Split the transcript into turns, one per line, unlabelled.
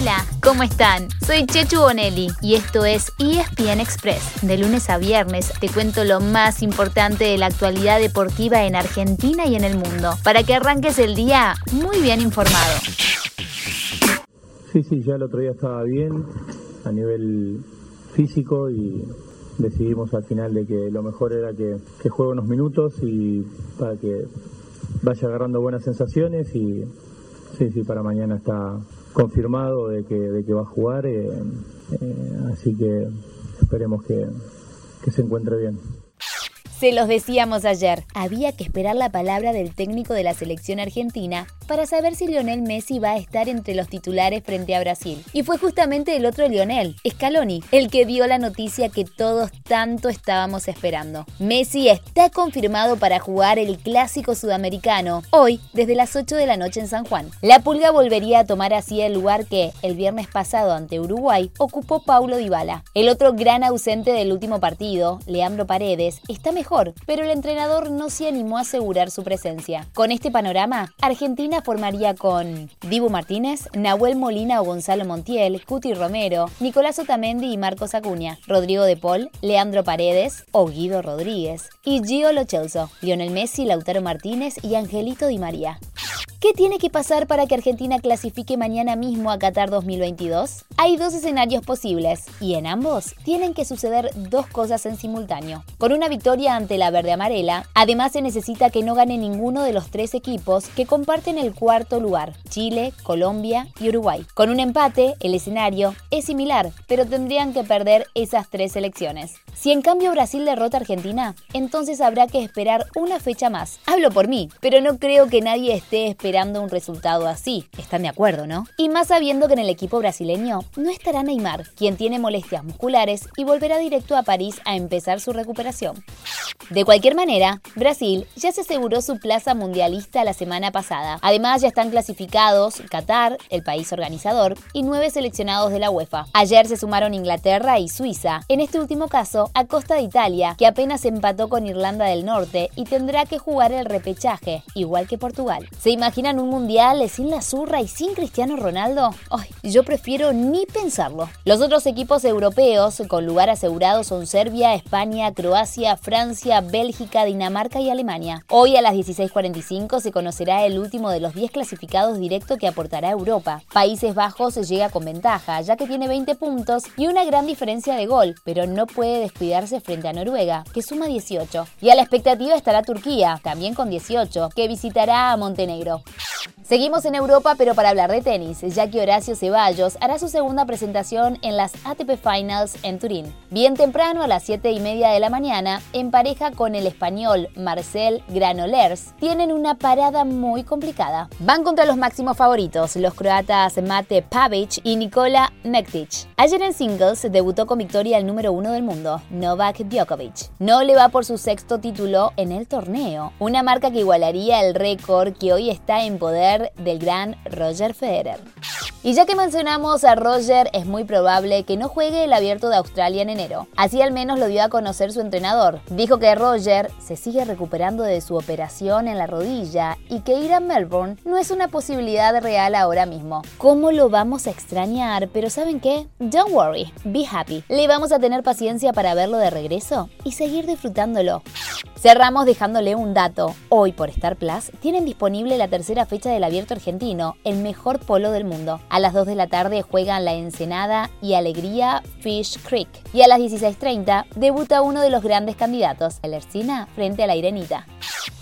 Hola, ¿cómo están? Soy Chechu Bonelli y esto es ESPN Express. De lunes a viernes te cuento lo más importante de la actualidad deportiva en Argentina y en el mundo, para que arranques el día muy bien informado.
Sí, sí, ya el otro día estaba bien a nivel físico y decidimos al final de que lo mejor era que, juegue unos minutos y para que vaya agarrando buenas sensaciones y sí, sí, para mañana está confirmado de que, de que va a jugar, eh, eh, así que esperemos que, que se encuentre bien.
Se los decíamos ayer, había que esperar la palabra del técnico de la selección argentina para saber si Lionel Messi va a estar entre los titulares frente a Brasil. Y fue justamente el otro Lionel, Scaloni, el que dio la noticia que todos tanto estábamos esperando. Messi está confirmado para jugar el clásico sudamericano hoy desde las 8 de la noche en San Juan. La Pulga volvería a tomar así el lugar que el viernes pasado ante Uruguay ocupó Paulo Dybala. El otro gran ausente del último partido, Leandro Paredes, está mejor, pero el entrenador no se animó a asegurar su presencia. Con este panorama, Argentina formaría con Dibu Martínez, Nahuel Molina o Gonzalo Montiel, Cuti Romero, Nicolás Otamendi y Marcos Acuña, Rodrigo de Paul, Leandro Paredes o Guido Rodríguez, y Gio Lochelso, Lionel Messi, Lautaro Martínez y Angelito Di María. ¿Qué tiene que pasar para que Argentina clasifique mañana mismo a Qatar 2022? Hay dos escenarios posibles y en ambos tienen que suceder dos cosas en simultáneo. Con una victoria ante la verde amarela, además se necesita que no gane ninguno de los tres equipos que comparten el cuarto lugar, Chile, Colombia y Uruguay. Con un empate, el escenario es similar, pero tendrían que perder esas tres elecciones. Si en cambio Brasil derrota a Argentina, entonces habrá que esperar una fecha más. Hablo por mí, pero no creo que nadie esté esperando un resultado así. Están de acuerdo, ¿no? Y más sabiendo que en el equipo brasileño no estará Neymar, quien tiene molestias musculares y volverá directo a París a empezar su recuperación. De cualquier manera, Brasil ya se aseguró su plaza mundialista la semana pasada. Además, ya están clasificados Qatar, el país organizador, y nueve seleccionados de la UEFA. Ayer se sumaron Inglaterra y Suiza. En este último caso, a costa de Italia, que apenas empató con Irlanda del Norte y tendrá que jugar el repechaje, igual que Portugal. ¿Se imaginan un mundial sin la zurra y sin Cristiano Ronaldo? Ay, yo prefiero ni pensarlo. Los otros equipos europeos con lugar asegurado son Serbia, España, Croacia, Francia, Bélgica, Dinamarca y Alemania. Hoy a las 16:45 se conocerá el último de los 10 clasificados directo que aportará Europa. Países Bajos llega con ventaja, ya que tiene 20 puntos y una gran diferencia de gol, pero no puede cuidarse frente a Noruega, que suma 18. Y a la expectativa estará Turquía, también con 18, que visitará a Montenegro. Seguimos en Europa, pero para hablar de tenis, ya que Horacio Ceballos hará su segunda presentación en las ATP Finals en Turín. Bien temprano, a las 7 y media de la mañana, en pareja con el español Marcel Granolers, tienen una parada muy complicada. Van contra los máximos favoritos, los croatas Mate Pavic y Nikola Mektic. Ayer en singles debutó con victoria el número uno del mundo, Novak Djokovic. No le va por su sexto título en el torneo, una marca que igualaría el récord que hoy está en poder del gran Roger Federer. Y ya que mencionamos a Roger, es muy probable que no juegue el abierto de Australia en enero. Así al menos lo dio a conocer su entrenador. Dijo que Roger se sigue recuperando de su operación en la rodilla y que ir a Melbourne no es una posibilidad real ahora mismo. ¿Cómo lo vamos a extrañar? Pero ¿saben qué? Don't worry, be happy. Le vamos a tener paciencia para verlo de regreso y seguir disfrutándolo. Cerramos dejándole un dato. Hoy por Star Plus tienen disponible la tercera fecha del Abierto Argentino, el mejor polo del mundo. A las 2 de la tarde juegan La Ensenada y Alegría Fish Creek. Y a las 16.30 debuta uno de los grandes candidatos, el Ercina, frente a la Irenita.